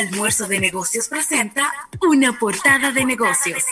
Almuerzo de Negocios presenta una portada de negocios.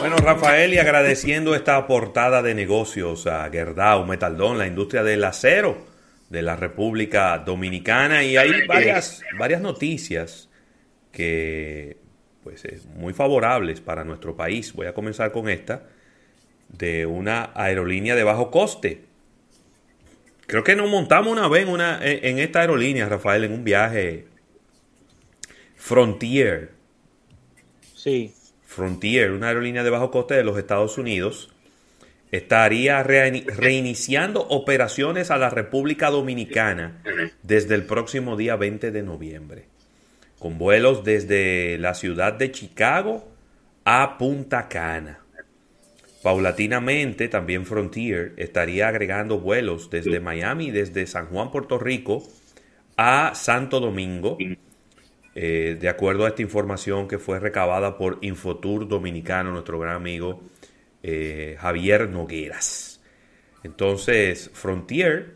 Bueno, Rafael, y agradeciendo esta portada de negocios a Gerdau Metaldón, la industria del acero de la República Dominicana, y hay varias, varias noticias que pues muy favorables para nuestro país. Voy a comenzar con esta de una aerolínea de bajo coste. Creo que nos montamos una vez en, una, en esta aerolínea, Rafael, en un viaje Frontier. Sí. Frontier, una aerolínea de bajo coste de los Estados Unidos, estaría reiniciando operaciones a la República Dominicana desde el próximo día 20 de noviembre, con vuelos desde la ciudad de Chicago a Punta Cana. Paulatinamente, también Frontier estaría agregando vuelos desde Miami desde San Juan, Puerto Rico, a Santo Domingo eh, de acuerdo a esta información que fue recabada por Infotour Dominicano, nuestro gran amigo eh, Javier Nogueras. Entonces, Frontier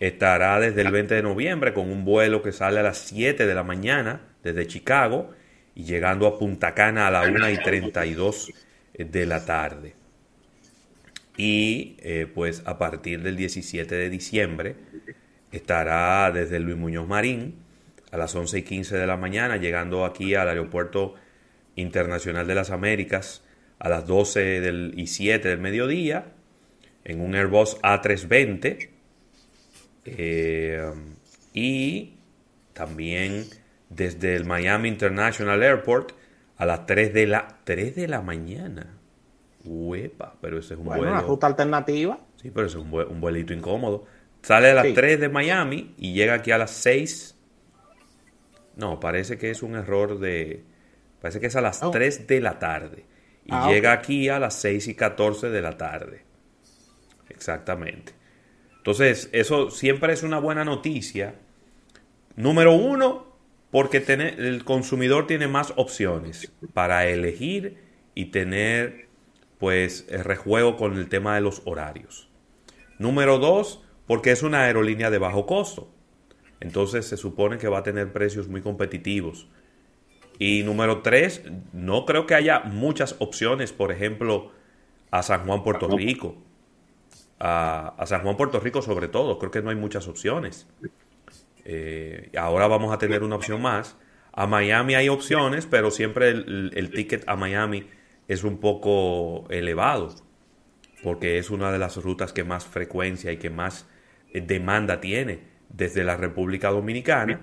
estará desde el 20 de noviembre con un vuelo que sale a las 7 de la mañana desde Chicago y llegando a Punta Cana a la 1 y 32 de la tarde. Y eh, pues a partir del 17 de diciembre estará desde Luis Muñoz Marín a las 11 y 15 de la mañana, llegando aquí al Aeropuerto Internacional de las Américas a las 12 del, y 7 del mediodía, en un Airbus A320. Eh, y también desde el Miami International Airport a las 3 de la, 3 de la mañana. Uepa, pero ese es un bueno, una ruta alternativa. Sí, pero ese es un, un vuelito incómodo. Sale a las 3 de Miami y llega aquí a las 6 no, parece que es un error de... Parece que es a las 3 de la tarde. Y ah, llega aquí a las 6 y 14 de la tarde. Exactamente. Entonces, eso siempre es una buena noticia. Número uno, porque el consumidor tiene más opciones para elegir y tener, pues, el rejuego con el tema de los horarios. Número dos, porque es una aerolínea de bajo costo. Entonces se supone que va a tener precios muy competitivos. Y número tres, no creo que haya muchas opciones, por ejemplo, a San Juan, Puerto Rico. A, San Juan, Puerto Rico sobre todo, creo que no hay muchas opciones. Eh, ahora vamos a tener una opción más. A Miami hay opciones, pero siempre el, el ticket a Miami es un poco elevado, porque es una de las rutas que más frecuencia y que más eh, demanda tiene desde la República Dominicana.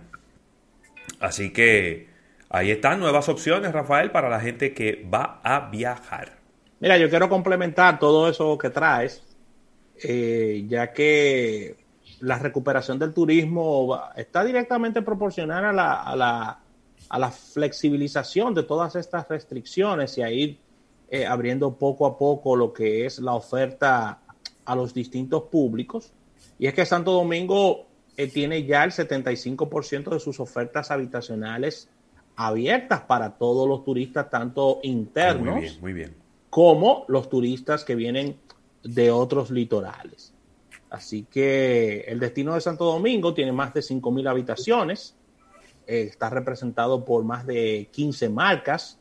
Así que ahí están nuevas opciones, Rafael, para la gente que va a viajar. Mira, yo quiero complementar todo eso que traes, eh, ya que la recuperación del turismo está directamente proporcional a la, a la, a la flexibilización de todas estas restricciones y a ir eh, abriendo poco a poco lo que es la oferta a los distintos públicos. Y es que Santo Domingo eh, tiene ya el 75% de sus ofertas habitacionales abiertas para todos los turistas, tanto internos muy bien, como los turistas que vienen de otros litorales. Así que el destino de Santo Domingo tiene más de 5.000 habitaciones, eh, está representado por más de 15 marcas,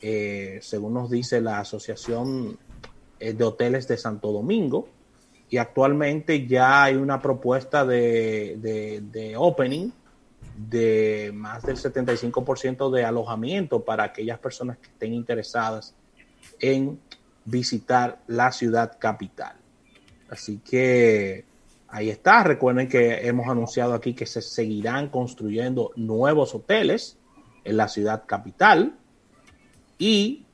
eh, según nos dice la Asociación de Hoteles de Santo Domingo y actualmente ya hay una propuesta de, de, opening de más del 75% de alojamiento para aquellas personas que estén interesadas en visitar la ciudad capital. Así que ahí está. Recuerden que hemos anunciado aquí que se seguirán construyendo nuevos hoteles en la ciudad capital y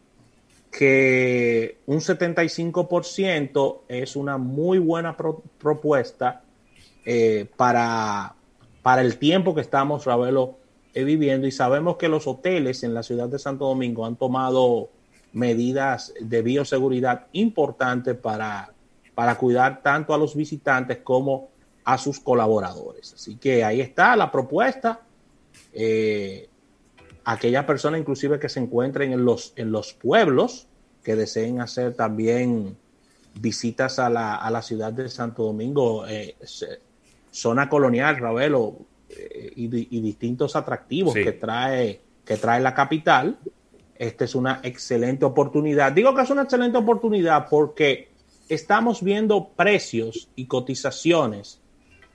que un 75% es una muy buena propuesta eh, para, para el tiempo que estamos, Ravelo, eh, viviendo. Y sabemos que los hoteles en la ciudad de Santo Domingo han tomado medidas de bioseguridad importantes para, para cuidar tanto a los visitantes como a sus colaboradores. Así que ahí está la propuesta. Eh, aquellas personas inclusive que se encuentren en los, en los pueblos que deseen hacer también visitas a la, a la ciudad de Santo Domingo, eh, zona colonial, Ravelo, eh, y, distintos atractivos que, trae, que trae la capital. Esta es una excelente oportunidad. Digo que es una excelente oportunidad porque estamos viendo precios y cotizaciones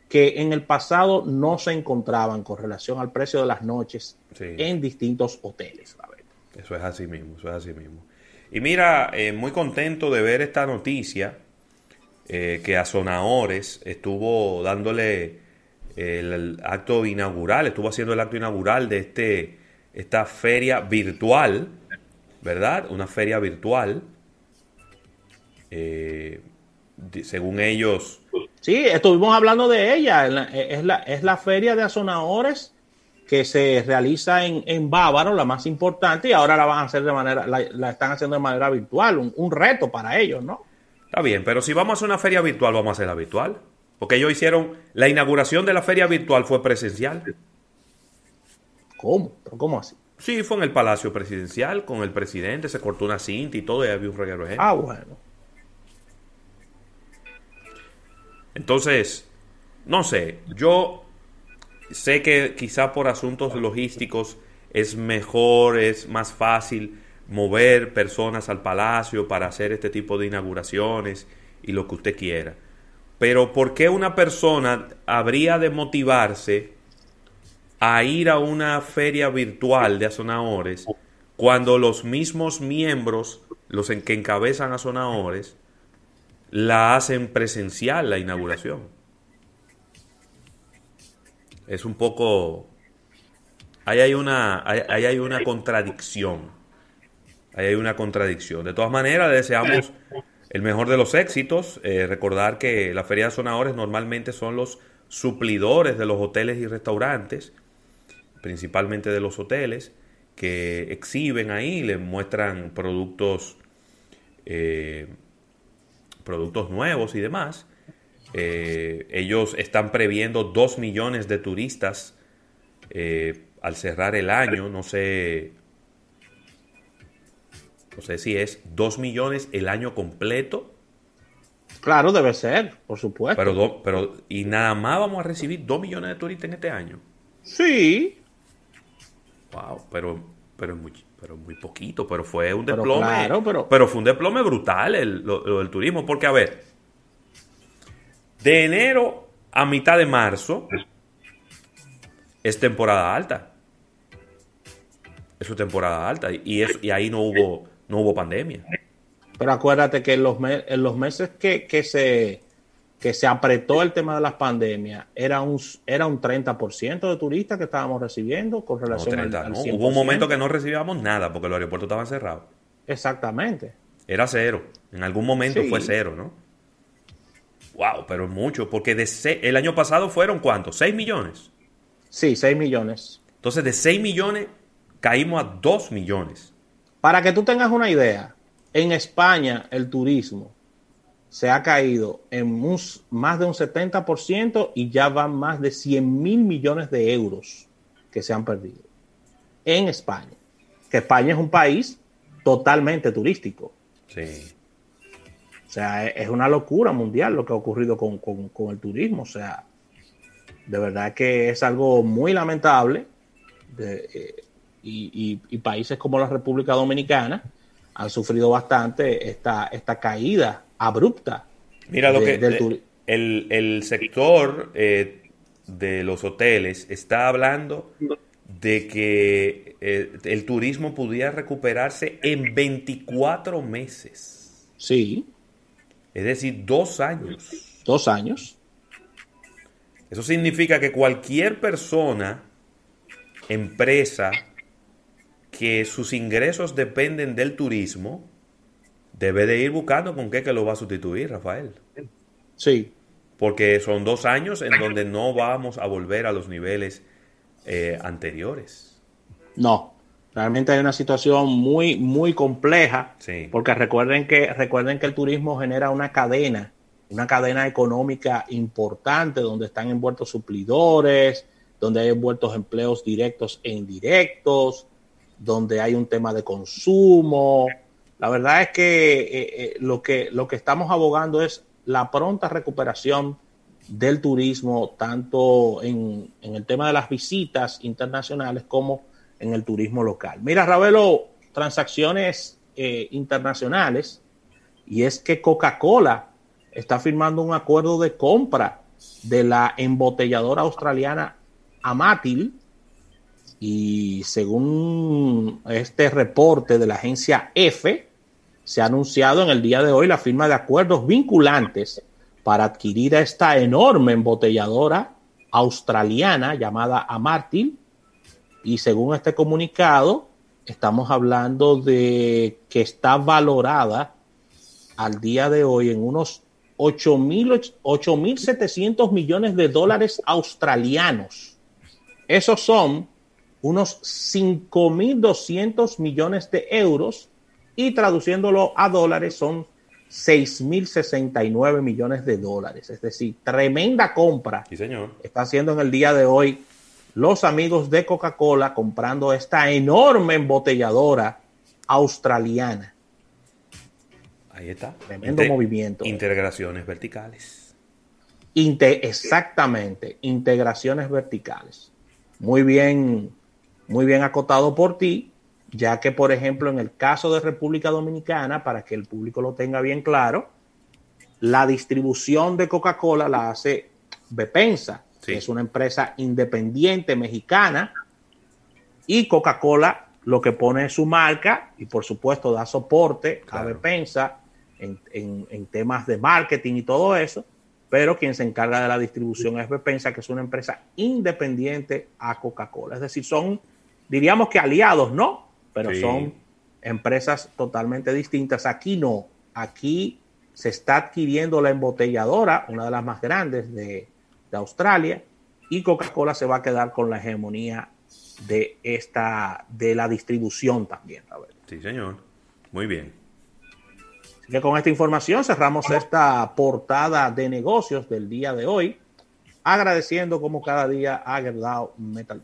que en el pasado no se encontraban con relación al precio de las noches en distintos hoteles. Eso es así mismo, eso es así mismo. Y mira, eh, muy contento de ver esta noticia eh, que a Zonaores estuvo dándole el, acto inaugural, estuvo haciendo el acto inaugural de este esta feria virtual, ¿verdad? Una feria virtual. Eh, según ellos. Sí, estuvimos hablando de ella. Es la, es la feria de Azonadores que se realiza en, en Bávaro, la más importante, y ahora la van a hacer de manera, la, están haciendo de manera virtual, un, un, reto para ellos, ¿no? Está bien, pero si vamos a hacer una feria virtual, vamos a hacerla virtual. Porque ellos hicieron, la inauguración de la feria virtual fue presencial. ¿Cómo? cómo así? Sí, fue en el Palacio Presidencial, con el presidente, se cortó una cinta y todo, y había un reguero de Ah, bueno. Entonces, no sé, yo sé que quizá por asuntos logísticos es mejor, es más fácil mover personas al palacio para hacer este tipo de inauguraciones y lo que usted quiera. Pero ¿por qué una persona habría de motivarse a ir a una feria virtual de Azonadores cuando los mismos miembros, los en que encabezan Azonadores, la hacen presencial la inauguración. Es un poco... Ahí hay una, ahí hay una contradicción. Ahí hay una contradicción. De todas maneras, deseamos el mejor de los éxitos. Eh, recordar que la Feria de Sonadores normalmente son los suplidores de los hoteles y restaurantes, principalmente de los hoteles, que exhiben ahí, les muestran productos eh, productos nuevos y demás. Eh, ellos están previendo 2 millones de turistas eh, al cerrar el año. No sé, no sé si es 2 millones el año completo. Claro, debe ser, por supuesto. Pero, pero y nada más vamos a recibir 2 millones de turistas en este año. Sí. Wow, pero, pero es muy, pero muy poquito, pero fue un desplome. Pero, fue un desplome brutal el, lo, del turismo, porque a ver, de enero a mitad de marzo es temporada alta. Es su temporada alta y, y ahí no hubo, no hubo pandemia. Pero acuérdate que en los, en los meses que, que se que se apretó el tema de las pandemias, era un, era un 30% de turistas que estábamos recibiendo con relación al, Hubo un momento que no recibíamos nada porque los aeropuertos estaban cerrados. Exactamente. Era cero. En algún momento fue cero, ¿no? Wow, pero es mucho, porque de el año pasado fueron cuántos? ¿6 millones? Sí, 6 millones. Entonces de 6 millones caímos a 2 millones. Para que tú tengas una idea, en España el turismo se ha caído en más de un 70% y ya van más de 100 mil millones de euros que se han perdido en España. Que España es un país totalmente turístico. Sí. O sea, es una locura mundial lo que ha ocurrido con, el turismo. O sea, de verdad que es algo muy lamentable. Eh, y, y, países como la República Dominicana han sufrido bastante esta, esta caída abrupta. Mira lo que el, el, sector eh, de los hoteles está hablando de que eh, el turismo pudiera recuperarse en 24 meses. Sí. Es decir, dos años. Dos años. Eso significa que cualquier persona, empresa, que sus ingresos dependen del turismo, debe de ir buscando con qué que lo va a sustituir, Rafael. Sí. Porque son dos años en donde no vamos a volver a los niveles eh, anteriores. No, realmente hay una situación muy, muy compleja. Sí. Porque recuerden que, recuerden que el turismo genera una cadena, una cadena económica importante donde están envueltos suplidores, donde hay envueltos empleos directos e indirectos, donde hay un tema de consumo, La verdad es que, eh, eh, lo que lo que estamos abogando es la pronta recuperación del turismo, tanto en, el tema de las visitas internacionales como en el turismo local. Mira, Ravelo, transacciones eh, internacionales, y es que Coca-Cola está firmando un acuerdo de compra de la embotelladora australiana Amatil, y según este reporte de la agencia F, se ha anunciado en el día de hoy la firma de acuerdos vinculantes para adquirir esta enorme embotelladora australiana llamada Amartil. Y según este comunicado, estamos hablando de que está valorada al día de hoy en unos 8.700 millones de dólares australianos. Esos son unos 5.200 millones de euros y traduciéndolo a dólares son 6.069 millones de dólares. Es decir, tremenda compra. Sí, señor. Está haciendo en el día de hoy los amigos de Coca-Cola comprando esta enorme embotelladora australiana. Ahí está. Tremendo movimiento. Integraciones verticales. exactamente, integraciones verticales. Muy bien, muy bien acotado por ti, ya que, por ejemplo, en el caso de República Dominicana, para que el público lo tenga bien claro, la distribución de Coca-Cola la hace Bepensa, que es una empresa independiente mexicana, y Coca-Cola lo que pone es su marca y, por supuesto, da soporte a Bepensa en, temas de marketing y todo eso, pero quien se encarga de la distribución es Bepensa, que es una empresa independiente a Coca-Cola. Es decir, son, diríamos que aliados, ¿no? Pero son empresas totalmente distintas. Aquí no, aquí se está adquiriendo la embotelladora, una de las más grandes de, de Australia, y Coca-Cola se va a quedar con la hegemonía de esta, de la distribución también. Sí, señor. Muy bien que con esta información cerramos esta portada de negocios del día de hoy, agradeciendo como cada día a Gerdau Metal.